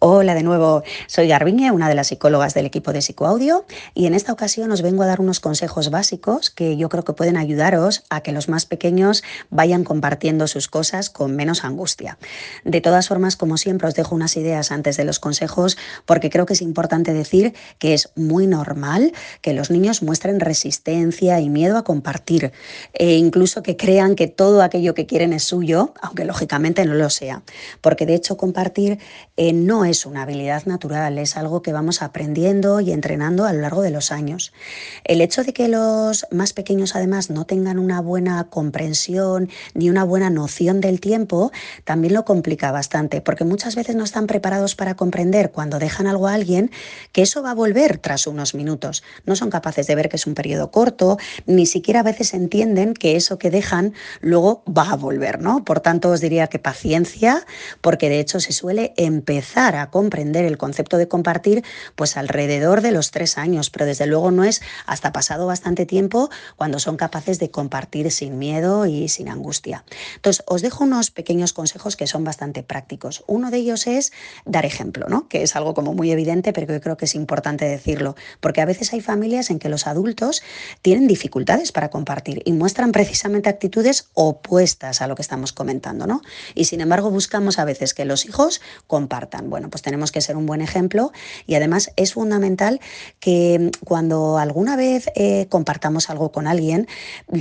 Hola de nuevo, soy Garbiñe, una de las psicólogas del equipo de Psicoaudio y en esta ocasión os vengo a dar unos consejos básicos que yo creo que pueden ayudaros a que los más pequeños vayan compartiendo sus cosas con menos angustia. De todas formas, como siempre, os dejo unas ideas antes de los consejos porque creo que es importante decir que es muy normal que los niños muestren resistencia y miedo a compartir e incluso que crean que todo aquello que quieren es suyo, aunque lógicamente no lo sea, porque de hecho compartir eh, no es una habilidad natural, es algo que vamos aprendiendo y entrenando a lo largo de los años. El hecho de que los más pequeños además no tengan una buena comprensión ni una buena noción del tiempo también lo complica bastante, porque muchas veces no están preparados para comprender cuando dejan algo a alguien que eso va a volver tras unos minutos. No son capaces de ver que es un periodo corto, ni siquiera a veces entienden que eso que dejan luego va a volver, ¿no? Por tanto, os diría que paciencia, porque de hecho se suele empezar comprender el concepto de compartir pues alrededor de los tres años, pero desde luego no es hasta pasado bastante tiempo cuando son capaces de compartir sin miedo y sin angustia. Entonces, os dejo unos pequeños consejos que son bastante prácticos. Uno de ellos es dar ejemplo, ¿no? que es algo como muy evidente, pero yo creo que es importante decirlo, porque a veces hay familias en que los adultos tienen dificultades para compartir y muestran precisamente actitudes opuestas a lo que estamos comentando, ¿no? Y sin embargo buscamos a veces que los hijos compartan. Bueno, pues tenemos que ser un buen ejemplo y además es fundamental que mm, cuando alguna vez eh, compartamos algo con alguien,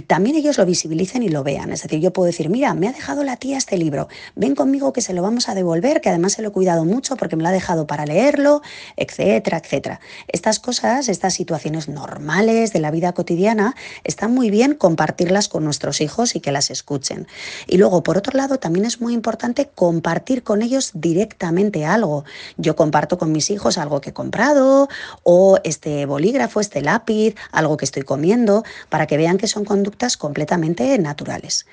también ellos lo visibilicen y lo vean. Es decir, yo puedo decir, mira, me ha dejado la tía este libro, ven conmigo que se lo vamos a devolver, que además se lo he cuidado mucho porque me lo ha dejado para leerlo, etcétera, etcétera. Estas cosas, estas situaciones normales de la vida cotidiana, están muy bien compartirlas con nuestros hijos y que las escuchen. Y luego, por otro lado, también es muy importante compartir con ellos directamente algo. Yo comparto con mis hijos algo que he comprado o este bolígrafo, este lápiz, algo que estoy comiendo, para que vean que son conductas completamente naturales.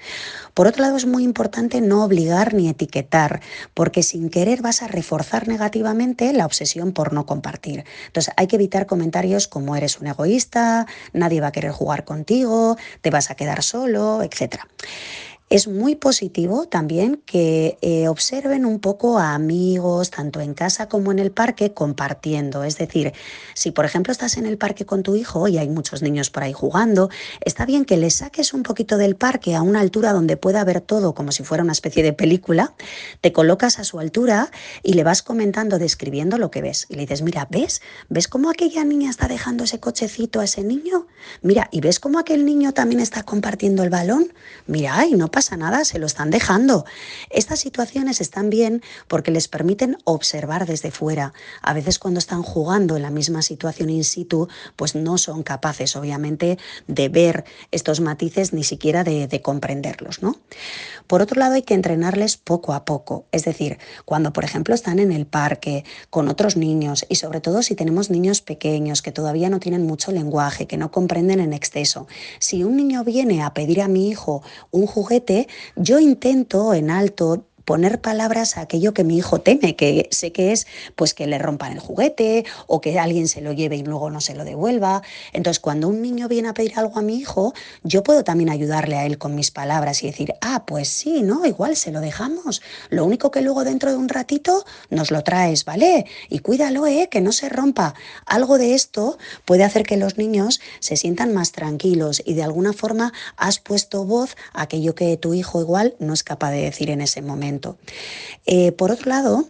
Por otro lado, es muy importante no obligar ni etiquetar, porque sin querer vas a reforzar negativamente la obsesión por no compartir. Entonces, hay que evitar comentarios como eres un egoísta, nadie va a querer jugar contigo, te vas a quedar solo, etc. Es muy positivo también que eh, observen un poco a amigos, tanto en casa como en el parque, compartiendo. Es decir, si por ejemplo estás en el parque con tu hijo y hay muchos niños por ahí jugando, está bien que le saques un poquito del parque a una altura donde pueda ver todo como si fuera una especie de película, te colocas a su altura y le vas comentando, describiendo lo que ves. Y le dices, mira, ¿ves? ¿Ves cómo aquella niña está dejando ese cochecito a ese niño? Mira, ¿y ves cómo aquel niño también está compartiendo el balón? Mira, ay, no pasa nada, se lo están dejando. Estas situaciones están bien porque les permiten observar desde fuera. A veces cuando están jugando en la misma situación in situ, pues no son capaces, obviamente, de ver estos matices ni siquiera de, de comprenderlos, ¿no? Por otro lado, hay que entrenarles poco a poco. Es decir, cuando, por ejemplo, están en el parque con otros niños y sobre todo si tenemos niños pequeños que todavía no tienen mucho lenguaje, que no comprenden en exceso. Si un niño viene a pedir a mi hijo un juguete, yo intento en alto poner palabras a aquello que mi hijo teme, que sé que es pues que le rompan el juguete o que alguien se lo lleve y luego no se lo devuelva. Entonces, cuando un niño viene a pedir algo a mi hijo, yo puedo también ayudarle a él con mis palabras y decir, ah, pues sí, ¿no? Igual se lo dejamos. Lo único que luego dentro de un ratito nos lo traes, ¿vale? Y cuídalo, ¿eh? Que no se rompa. Algo de esto puede hacer que los niños se sientan más tranquilos y de alguna forma has puesto voz a aquello que tu hijo igual no es capaz de decir en ese momento. Eh, por otro lado,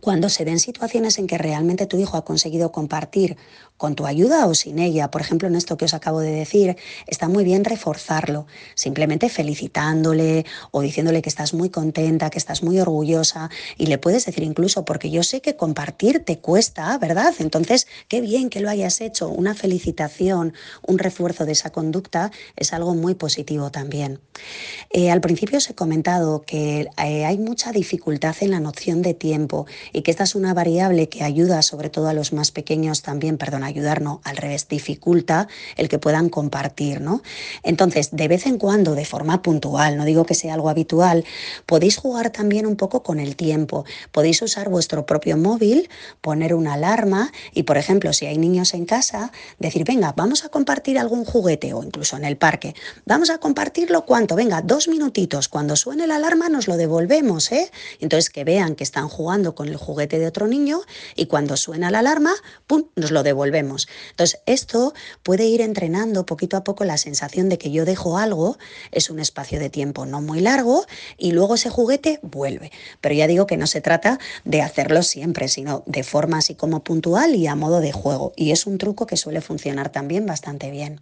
cuando se den situaciones en que realmente tu hijo ha conseguido compartir con tu ayuda o sin ella, por ejemplo en esto que os acabo de decir, está muy bien reforzarlo, simplemente felicitándole o diciéndole que estás muy contenta, que estás muy orgullosa y le puedes decir incluso, porque yo sé que compartir te cuesta, ¿verdad? Entonces, qué bien que lo hayas hecho, una felicitación, un refuerzo de esa conducta es algo muy positivo también. Eh, al principio os he comentado que eh, hay mucha dificultad en la noción de tiempo y que esta es una variable que ayuda sobre todo a los más pequeños también, perdona, ayudar, no, al revés, dificulta el que puedan compartir, ¿no? Entonces, de vez en cuando, de forma puntual, no digo que sea algo habitual, podéis jugar también un poco con el tiempo. Podéis usar vuestro propio móvil, poner una alarma y, por ejemplo, si hay niños en casa, decir, venga, vamos a compartir algún juguete o incluso en el parque. Vamos a compartirlo cuánto, venga, dos minutitos. Cuando suene la alarma nos lo devolvemos, ¿eh? Entonces que vean que están jugando con el juguete de otro niño y cuando suena la alarma, ¡pum!, nos lo devolvemos. Entonces esto puede ir entrenando poquito a poco la sensación de que yo dejo algo, es un espacio de tiempo no muy largo y luego ese juguete vuelve. Pero ya digo que no se trata de hacerlo siempre, sino de forma así como puntual y a modo de juego. Y es un truco que suele funcionar también bastante bien.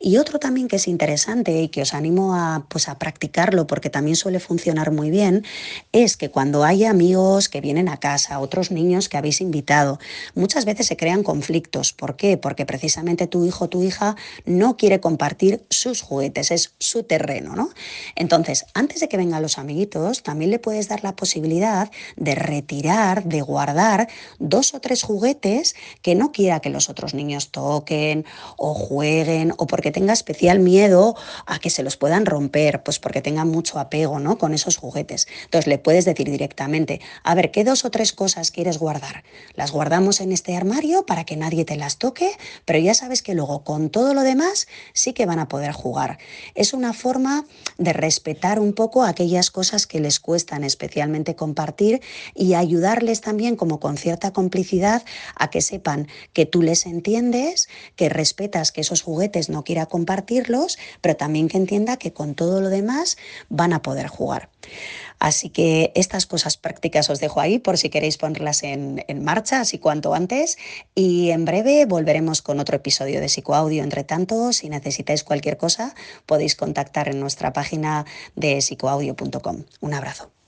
Y otro también que es interesante y que os animo a, pues, a practicarlo porque también suele funcionar muy bien, es que cuando hay amigos que vienen a casa, otros niños que habéis invitado, muchas veces se crean conflictos. ¿Por qué? Porque precisamente tu hijo o tu hija no quiere compartir sus juguetes, es su terreno, ¿no? Entonces, antes de que vengan los amiguitos, también le puedes dar la posibilidad de retirar, de guardar dos o tres juguetes que no quiera que los otros niños toquen o jueguen o porque tenga especial miedo a que se los puedan romper, pues porque tenga mucho apego ¿no? con esos juguetes. Entonces le puedes decir directamente, a ver, ¿qué dos o tres cosas quieres guardar? Las guardamos en este armario para que nadie te las toque, pero ya sabes que luego con todo lo demás sí que van a poder jugar. Es una forma de respetar un poco aquellas cosas que les cuestan especialmente compartir y ayudarles también como con cierta complicidad a que sepan que tú les entiendes, que respetas que esos no quiera compartirlos, pero también que entienda que con todo lo demás van a poder jugar. Así que estas cosas prácticas os dejo ahí por si queréis ponerlas en, en, marcha, así cuanto antes. Y en breve volveremos con otro episodio de Psicoaudio. Entre tanto, si necesitáis cualquier cosa, podéis contactar en nuestra página de psicoaudio.com. Un abrazo.